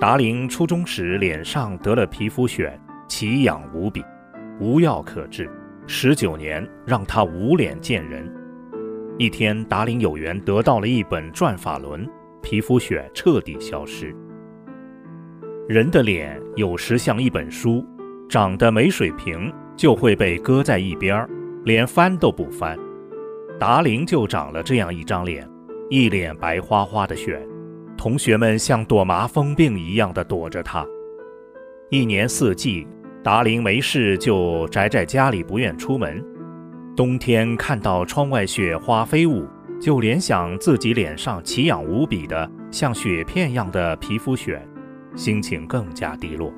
达林初中时脸上得了皮肤癣，奇痒无比，无药可治，十九年让他无脸见人。一天，达林有缘得到了一本转法轮，皮肤癣彻底消失。人的脸有时像一本书，长得没水平就会被搁在一边儿，连翻都不翻。达林就长了这样一张脸，一脸白花花的癣。同学们像躲麻风病一样的躲着他。一年四季，达林没事就宅在家里，不愿出门。冬天看到窗外雪花飞舞，就联想自己脸上奇痒无比的像雪片一样的皮肤癣，心情更加低落。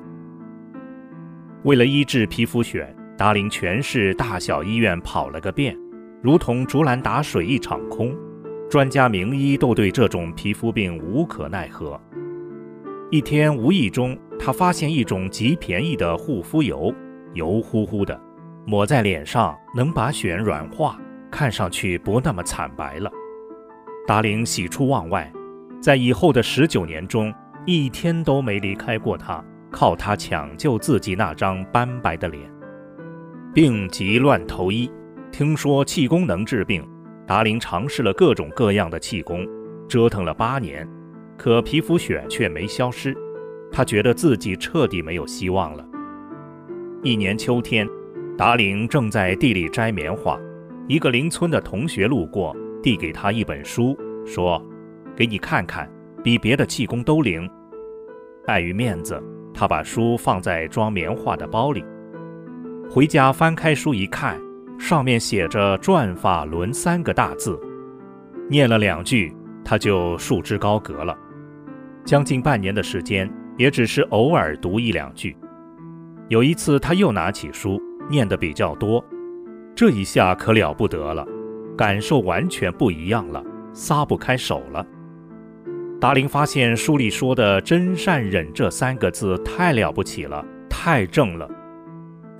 为了医治皮肤癣，达林全市大小医院跑了个遍，如同竹篮打水一场空。专家名医都对这种皮肤病无可奈何。一天无意中，他发现一种极便宜的护肤油，油乎乎的，抹在脸上能把癣软化，看上去不那么惨白了。达林喜出望外，在以后的十九年中，一天都没离开过他，靠他抢救自己那张斑白的脸。病急乱投医，听说气功能治病。达林尝试了各种各样的气功，折腾了八年，可皮肤癣却没消失。他觉得自己彻底没有希望了。一年秋天，达林正在地里摘棉花，一个邻村的同学路过，递给他一本书，说：“给你看看，比别的气功都灵。”碍于面子，他把书放在装棉花的包里。回家翻开书一看。上面写着“转法轮”三个大字，念了两句，他就束之高阁了。将近半年的时间，也只是偶尔读一两句。有一次，他又拿起书，念得比较多，这一下可了不得了，感受完全不一样了，撒不开手了。达林发现书里说的“真善忍”这三个字太了不起了，太正了。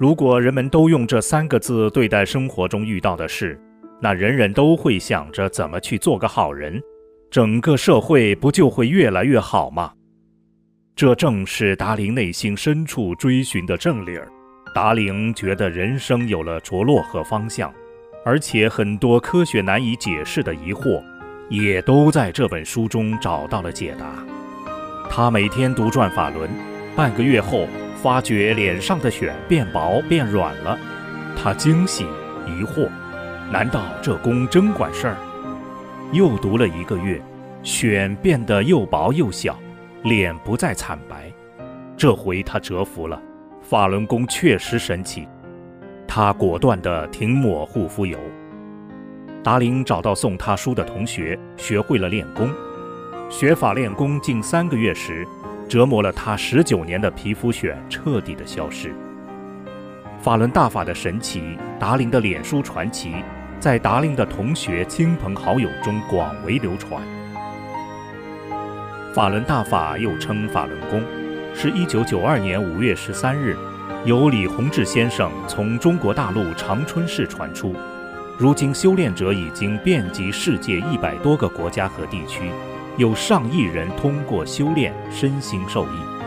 如果人们都用这三个字对待生活中遇到的事，那人人都会想着怎么去做个好人，整个社会不就会越来越好吗？这正是达林内心深处追寻的正理儿。达林觉得人生有了着落和方向，而且很多科学难以解释的疑惑，也都在这本书中找到了解答。他每天读转法轮，半个月后。发觉脸上的癣变薄变软了，他惊喜疑惑，难道这功真管事儿？又读了一个月，癣变得又薄又小，脸不再惨白。这回他折服了，法轮功确实神奇。他果断地停抹护肤油。达林找到送他书的同学，学会了练功。学法练功近三个月时。折磨了他十九年的皮肤癣彻底的消失。法轮大法的神奇，达林的脸书传奇，在达林的同学、亲朋好友中广为流传。法轮大法又称法轮功，是一九九二年五月十三日，由李洪志先生从中国大陆长春市传出。如今修炼者已经遍及世界一百多个国家和地区。有上亿人通过修炼身心受益。